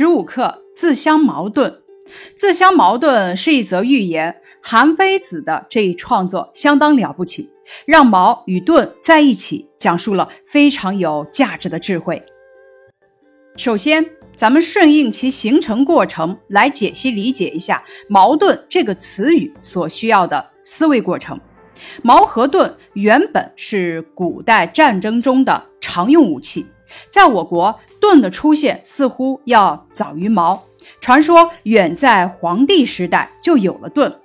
十五课自相矛盾。自相矛盾是一则寓言，韩非子的这一创作相当了不起，让矛与盾在一起，讲述了非常有价值的智慧。首先，咱们顺应其形成过程来解析理解一下“矛盾”这个词语所需要的思维过程。矛和盾原本是古代战争中的常用武器。在我国，盾的出现似乎要早于矛。传说远在黄帝时代就有了盾。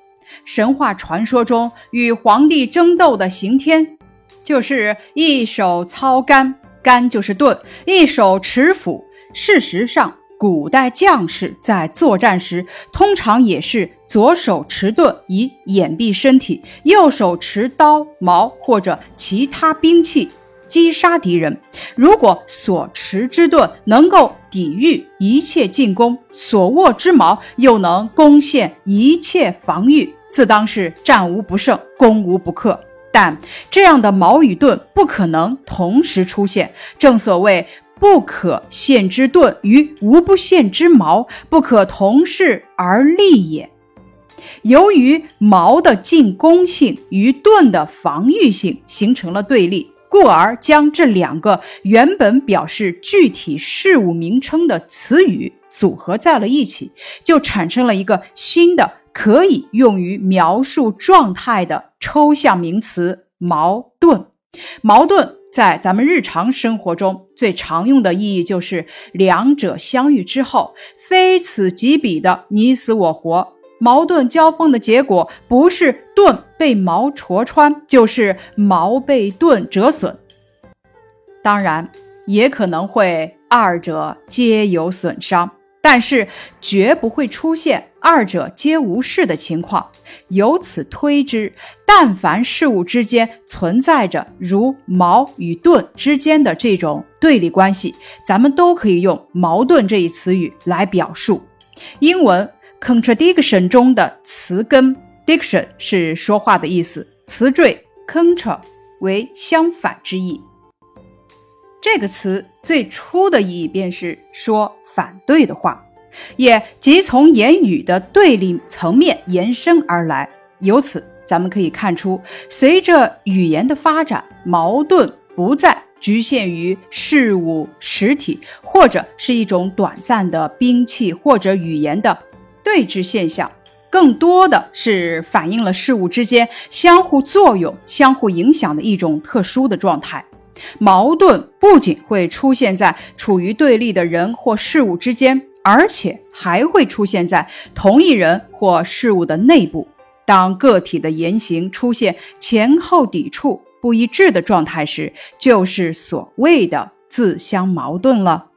神话传说中，与黄帝争斗的刑天，就是一手操杆，杆就是盾，一手持斧。事实上，古代将士在作战时，通常也是左手持盾以掩蔽身体，右手持刀、矛或者其他兵器。击杀敌人，如果所持之盾能够抵御一切进攻，所握之矛又能攻陷一切防御，自当是战无不胜，攻无不克。但这样的矛与盾不可能同时出现，正所谓不可陷之盾与无不陷之矛，不可同世而立也。由于矛的进攻性与盾的防御性形成了对立。故而将这两个原本表示具体事物名称的词语组合在了一起，就产生了一个新的可以用于描述状态的抽象名词——矛盾。矛盾在咱们日常生活中最常用的意义就是两者相遇之后，非此即彼的你死我活。矛盾交锋的结果，不是盾被矛戳穿，就是矛被盾折损。当然，也可能会二者皆有损伤，但是绝不会出现二者皆无事的情况。由此推之，但凡事物之间存在着如矛与盾之间的这种对立关系，咱们都可以用“矛盾”这一词语来表述。英文。contradiction 中的词根 diction 是说话的意思，词缀 control 为相反之意。这个词最初的意义便是说反对的话，也即从言语的对立层面延伸而来。由此，咱们可以看出，随着语言的发展，矛盾不再局限于事物实体，或者是一种短暂的兵器或者语言的。对峙现象更多的是反映了事物之间相互作用、相互影响的一种特殊的状态。矛盾不仅会出现在处于对立的人或事物之间，而且还会出现在同一人或事物的内部。当个体的言行出现前后抵触、不一致的状态时，就是所谓的自相矛盾了。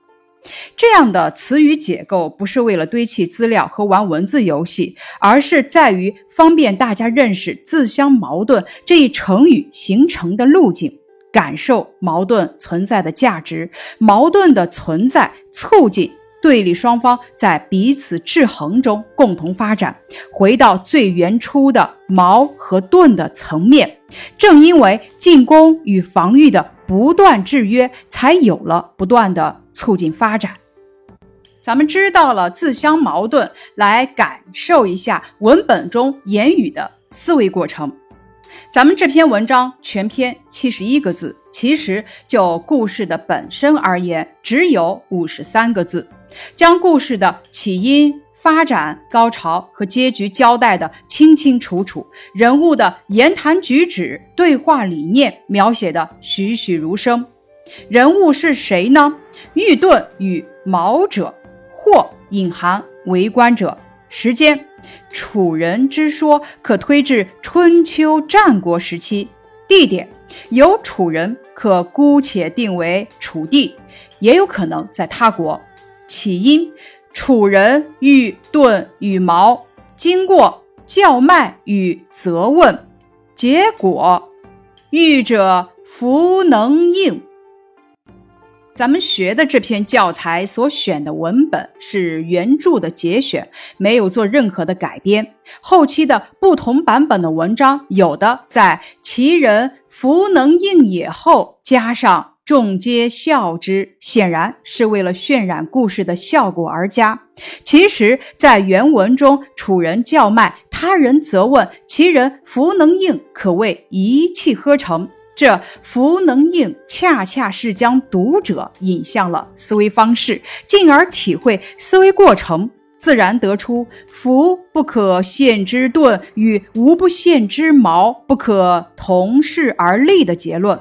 这样的词语解构不是为了堆砌资料和玩文字游戏，而是在于方便大家认识“自相矛盾”这一成语形成的路径，感受矛盾存在的价值。矛盾的存在促进对立双方在彼此制衡中共同发展，回到最原初的矛和盾的层面。正因为进攻与防御的不断制约，才有了不断的。促进发展，咱们知道了自相矛盾，来感受一下文本中言语的思维过程。咱们这篇文章全篇七十一个字，其实就故事的本身而言，只有五十三个字，将故事的起因、发展、高潮和结局交代的清清楚楚，人物的言谈举止、对话理念描写的栩栩如生。人物是谁呢？玉盾与矛者，或隐含为官者。时间，楚人之说可推至春秋战国时期。地点，有楚人，可姑且定为楚地，也有可能在他国。起因，楚人欲盾与矛，经过叫卖与责问，结果，欲者弗能应。咱们学的这篇教材所选的文本是原著的节选，没有做任何的改编。后期的不同版本的文章，有的在其人弗能应也后加上众皆笑之，显然是为了渲染故事的效果而加。其实，在原文中，楚人叫卖，他人责问，其人弗能应，可谓一气呵成。这弗能应，恰恰是将读者引向了思维方式，进而体会思维过程。自然得出“福不可陷之盾”与“无不陷之矛”不可同世而立的结论。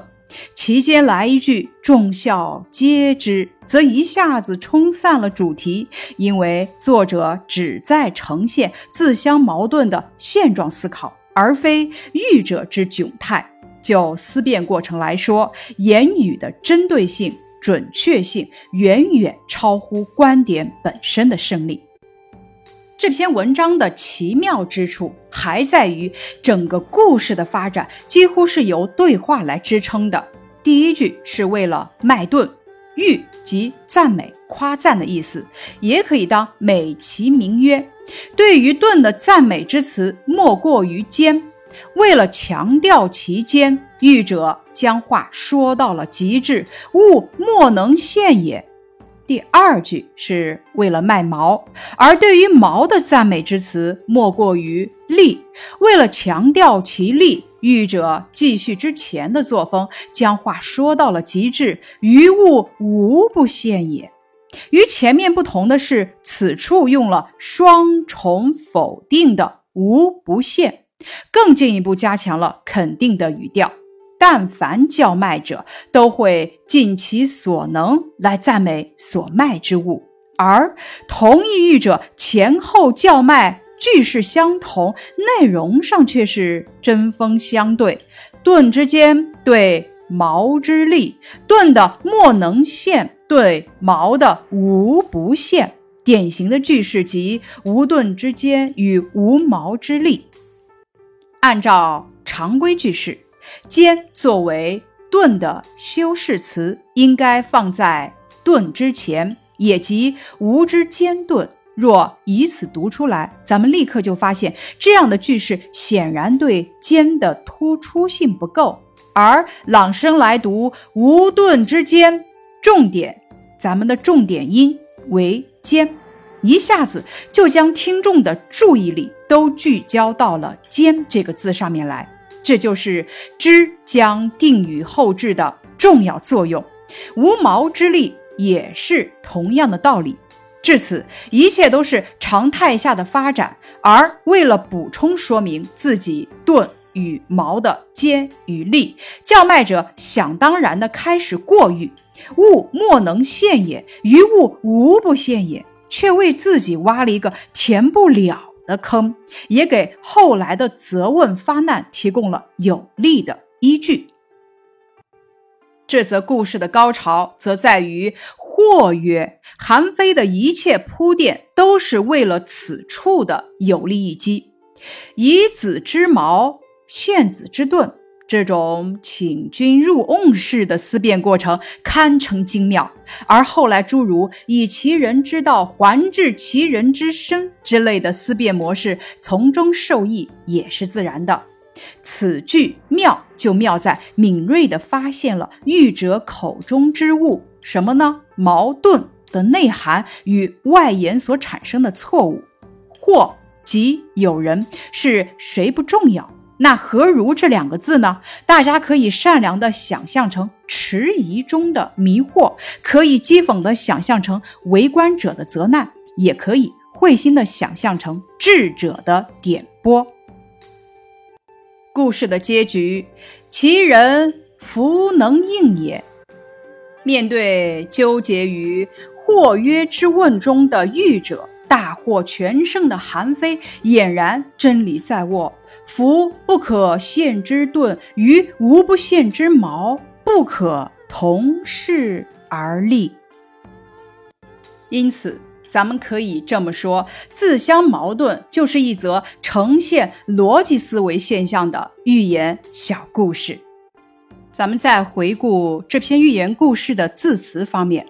其间来一句“众笑皆知”，则一下子冲散了主题，因为作者只在呈现自相矛盾的现状思考，而非欲者之窘态。就思辨过程来说，言语的针对性、准确性远远超乎观点本身的胜利。这篇文章的奇妙之处还在于，整个故事的发展几乎是由对话来支撑的。第一句是为了卖盾，誉即赞美、夸赞的意思，也可以当美其名曰。对于盾的赞美之词，莫过于坚。为了强调其坚，喻者将话说到了极致，物莫能陷也。第二句是为了卖毛，而对于毛的赞美之词莫过于利。为了强调其利，喻者继续之前的作风，将话说到了极致，于物无不陷也。与前面不同的是，此处用了双重否定的无不陷，更进一步加强了肯定的语调。但凡叫卖者，都会尽其所能来赞美所卖之物；而同一喻者前后叫卖句式相同，内容上却是针锋相对。盾之间对矛之利，盾的莫能陷对矛的无不陷，典型的句式即无盾之间与无矛之利。按照常规句式。坚作为盾的修饰词，应该放在盾之前，也即无之坚盾。若以此读出来，咱们立刻就发现这样的句式显然对坚的突出性不够。而朗声来读无盾之坚，重点，咱们的重点音为坚，一下子就将听众的注意力都聚焦到了坚这个字上面来。这就是之将定语后置的重要作用，无毛之力也是同样的道理。至此，一切都是常态下的发展。而为了补充说明自己盾与矛的尖与利，叫卖者想当然的开始过誉：“物莫能陷也，于物无不陷也。”却为自己挖了一个填不了。的坑也给后来的责问发难提供了有力的依据。这则故事的高潮则在于“或曰”，韩非的一切铺垫都是为了此处的有利一击，以子之矛陷子之盾。这种请君入瓮式的思辨过程堪称精妙，而后来诸如以其人之道还治其人之身之类的思辨模式从中受益也是自然的。此句妙就妙在敏锐地发现了喻者口中之物，什么呢？矛盾的内涵与外延所产生的错误，或即有人是谁不重要。那何如这两个字呢？大家可以善良的想象成迟疑中的迷惑，可以讥讽的想象成围观者的责难，也可以会心的想象成智者的点拨。故事的结局，其人弗能应也。面对纠结于或曰之问中的喻者。大获全胜的韩非俨然真理在握，夫不可陷之盾与无不陷之矛，不可同世而立。因此，咱们可以这么说：自相矛盾就是一则呈现逻辑思维现象的寓言小故事。咱们再回顾这篇寓言故事的字词方面，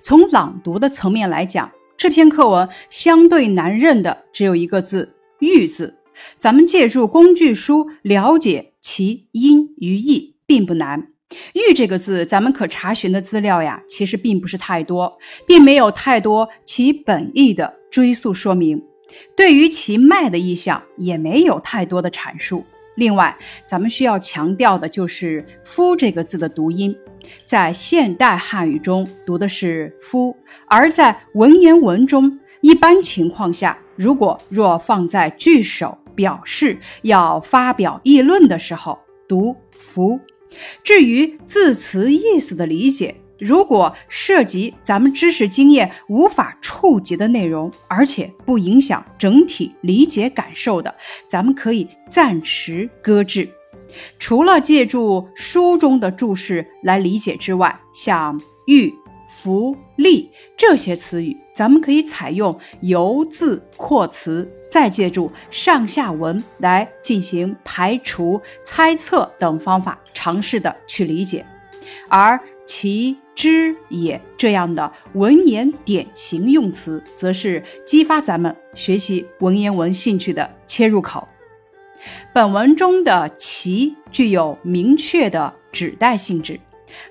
从朗读的层面来讲。这篇课文相对难认的只有一个字“玉”字，咱们借助工具书了解其音与义并不难。玉这个字，咱们可查询的资料呀，其实并不是太多，并没有太多其本意的追溯说明，对于其脉的意象也没有太多的阐述。另外，咱们需要强调的就是“夫”这个字的读音，在现代汉语中读的是“夫”，而在文言文中，一般情况下，如果若放在句首表示要发表议论的时候，读“夫”。至于字词意思的理解，如果涉及咱们知识经验无法触及的内容，而且不影响整体理解感受的，咱们可以暂时搁置。除了借助书中的注释来理解之外，像“玉”。福利这些词语，咱们可以采用由字扩词，再借助上下文来进行排除、猜测等方法，尝试的去理解。而其之也这样的文言典型用词，则是激发咱们学习文言文兴趣的切入口。本文中的其具有明确的指代性质，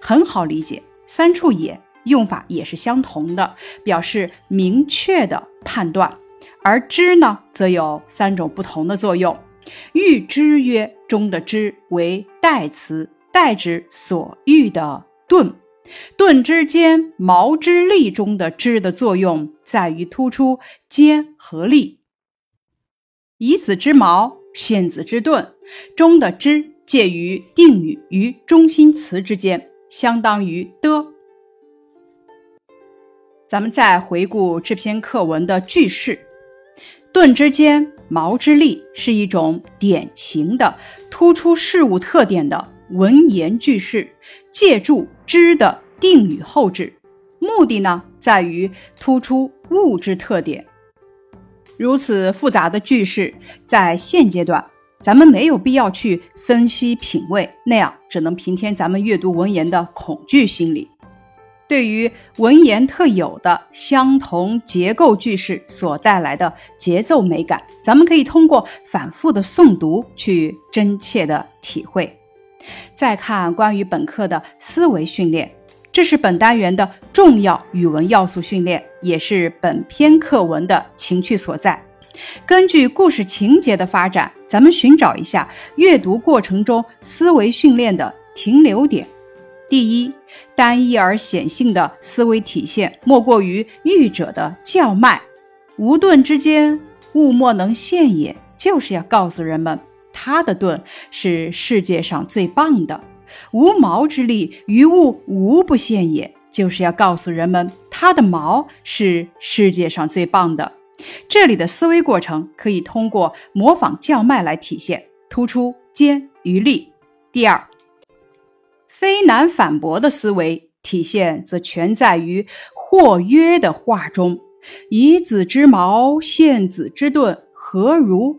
很好理解。三处也。用法也是相同的，表示明确的判断。而之呢，则有三种不同的作用。欲之曰中的之为代词，代指所欲的盾。盾之间，矛之利中的之的作用在于突出尖和利。以子之矛，献子之盾，中的之介于定语与中心词之间，相当于的。咱们再回顾这篇课文的句式，“盾之间，矛之利”是一种典型的突出事物特点的文言句式，借助“之”的定语后置，目的呢在于突出物之特点。如此复杂的句式，在现阶段，咱们没有必要去分析品味，那样只能平添咱们阅读文言的恐惧心理。对于文言特有的相同结构句式所带来的节奏美感，咱们可以通过反复的诵读去真切的体会。再看关于本课的思维训练，这是本单元的重要语文要素训练，也是本篇课文的情趣所在。根据故事情节的发展，咱们寻找一下阅读过程中思维训练的停留点。第一，单一而显性的思维体现，莫过于愚者的叫卖。无盾之间，物莫能陷也，就是要告诉人们，他的盾是世界上最棒的。无毛之力，于物无不陷也，就是要告诉人们，它的毛是世界上最棒的。这里的思维过程可以通过模仿叫卖来体现，突出尖与利。第二。非难反驳的思维体现，则全在于或曰的话中。以子之矛陷子之盾，何如？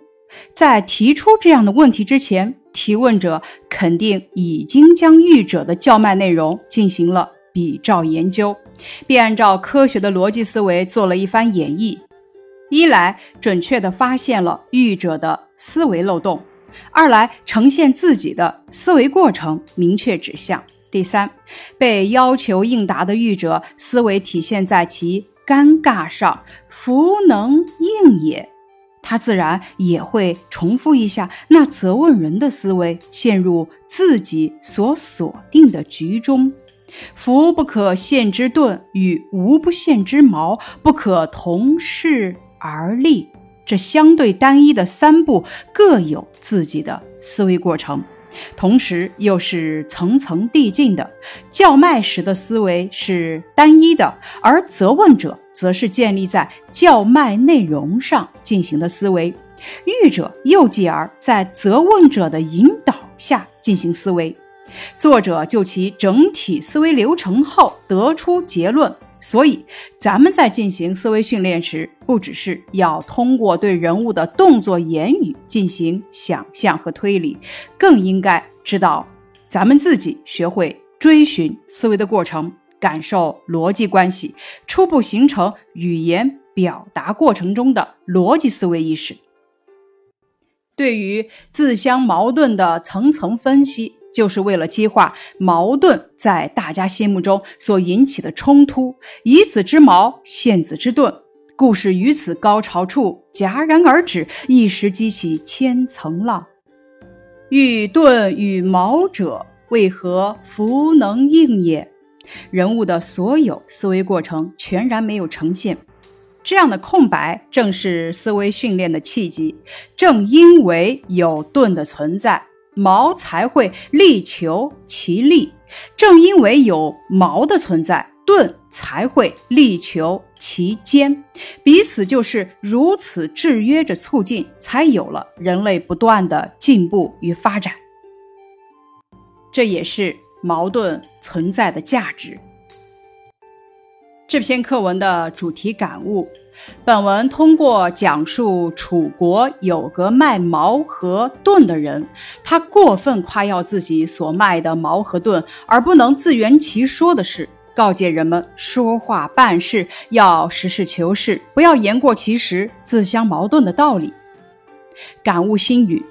在提出这样的问题之前，提问者肯定已经将喻者的叫卖内容进行了比照研究，并按照科学的逻辑思维做了一番演绎。一来，准确地发现了喻者的思维漏洞。二来呈现自己的思维过程，明确指向。第三，被要求应答的译者思维体现在其尴尬上，弗能应也。他自然也会重复一下那责问人的思维，陷入自己所锁定的局中。福不可陷之盾与无不陷之矛，不可同世而立。这相对单一的三步各有自己的思维过程，同时又是层层递进的。叫卖时的思维是单一的，而责问者则是建立在叫卖内容上进行的思维。欲者又继而在责问者的引导下进行思维。作者就其整体思维流程后得出结论。所以，咱们在进行思维训练时，不只是要通过对人物的动作、言语进行想象和推理，更应该知道咱们自己学会追寻思维的过程，感受逻辑关系，初步形成语言表达过程中的逻辑思维意识。对于自相矛盾的层层分析，就是为了激化矛盾在大家心目中所引起的冲突，以子之矛陷子之盾。故事于此高潮处戛然而止，一时激起千层浪。欲盾与矛者，为何弗能应也？人物的所有思维过程全然没有呈现，这样的空白正是思维训练的契机。正因为有盾的存在，矛才会力求其利；正因为有矛的存在。盾才会力求其坚，彼此就是如此制约着促进，才有了人类不断的进步与发展。这也是矛盾存在的价值。这篇课文的主题感悟：本文通过讲述楚国有个卖矛和盾的人，他过分夸耀自己所卖的矛和盾，而不能自圆其说的事。告诫人们说话办事要实事求是，不要言过其实、自相矛盾的道理。感悟心语：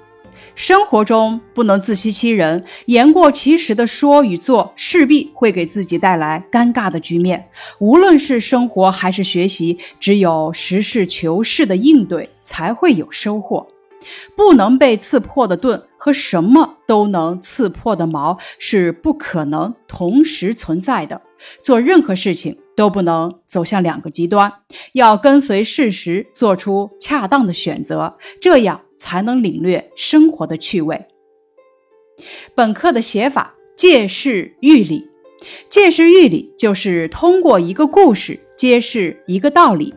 生活中不能自欺欺人，言过其实的说与做，势必会给自己带来尴尬的局面。无论是生活还是学习，只有实事求是的应对，才会有收获。不能被刺破的盾和什么都能刺破的矛是不可能同时存在的。做任何事情都不能走向两个极端，要跟随事实，做出恰当的选择，这样才能领略生活的趣味。本课的写法借势喻理，借势喻理就是通过一个故事揭示一个道理。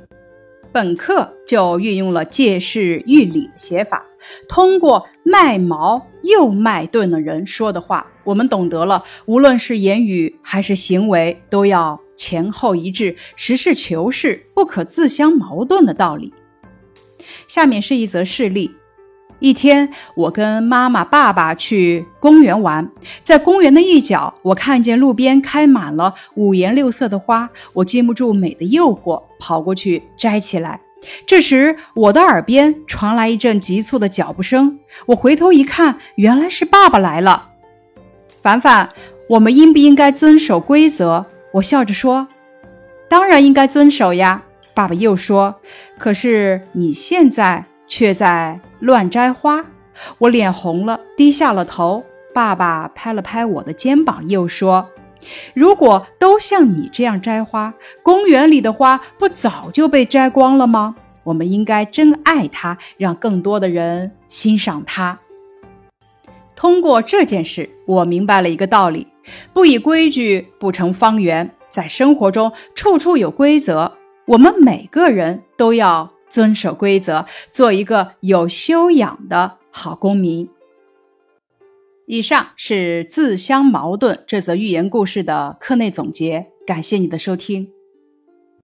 本课就运用了借势喻理的写法，通过卖矛又卖盾的人说的话，我们懂得了无论是言语还是行为，都要前后一致、实事求是、不可自相矛盾的道理。下面是一则事例。一天，我跟妈妈、爸爸去公园玩，在公园的一角，我看见路边开满了五颜六色的花，我禁不住美的诱惑，跑过去摘起来。这时，我的耳边传来一阵急促的脚步声，我回头一看，原来是爸爸来了。凡凡，我们应不应该遵守规则？我笑着说：“当然应该遵守呀。”爸爸又说：“可是你现在……”却在乱摘花，我脸红了，低下了头。爸爸拍了拍我的肩膀，又说：“如果都像你这样摘花，公园里的花不早就被摘光了吗？我们应该珍爱它，让更多的人欣赏它。”通过这件事，我明白了一个道理：不以规矩不成方圆。在生活中，处处有规则，我们每个人都要。遵守规则，做一个有修养的好公民。以上是自相矛盾这则寓言故事的课内总结，感谢你的收听。